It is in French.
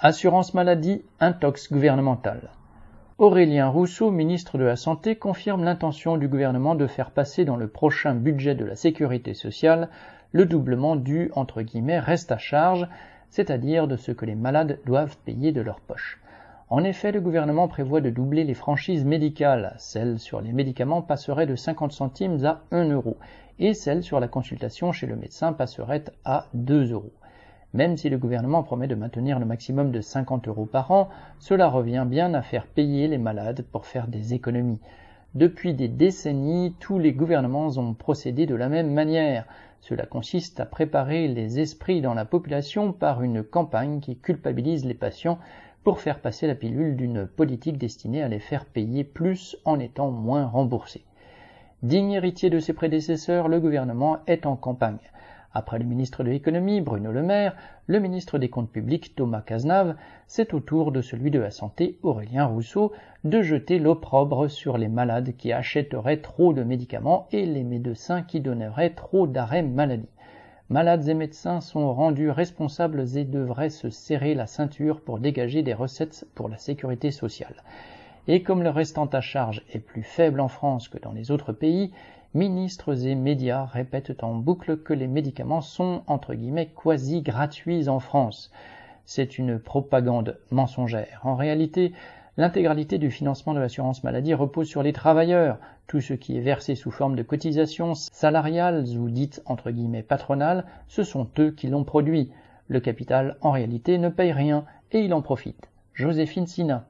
Assurance maladie, intox gouvernemental. Aurélien Rousseau, ministre de la Santé, confirme l'intention du gouvernement de faire passer dans le prochain budget de la sécurité sociale le doublement du entre guillemets reste à charge, c'est-à-dire de ce que les malades doivent payer de leur poche. En effet, le gouvernement prévoit de doubler les franchises médicales. Celles sur les médicaments passeraient de 50 centimes à 1 euro et celles sur la consultation chez le médecin passeraient à 2 euros. Même si le gouvernement promet de maintenir le maximum de 50 euros par an, cela revient bien à faire payer les malades pour faire des économies. Depuis des décennies, tous les gouvernements ont procédé de la même manière. Cela consiste à préparer les esprits dans la population par une campagne qui culpabilise les patients pour faire passer la pilule d'une politique destinée à les faire payer plus en étant moins remboursés. Digne héritier de ses prédécesseurs, le gouvernement est en campagne. Après le ministre de l'économie, Bruno Le Maire, le ministre des comptes publics, Thomas Cazenave, c'est au tour de celui de la santé, Aurélien Rousseau, de jeter l'opprobre sur les malades qui achèteraient trop de médicaments et les médecins qui donneraient trop d'arrêts maladie. Malades et médecins sont rendus responsables et devraient se serrer la ceinture pour dégager des recettes pour la sécurité sociale. Et comme le restant à charge est plus faible en France que dans les autres pays, ministres et médias répètent en boucle que les médicaments sont entre guillemets quasi gratuits en France. C'est une propagande mensongère. En réalité, L'intégralité du financement de l'assurance maladie repose sur les travailleurs. Tout ce qui est versé sous forme de cotisations salariales ou dites entre guillemets patronales, ce sont eux qui l'ont produit. Le capital, en réalité, ne paye rien et il en profite. Joséphine Sina.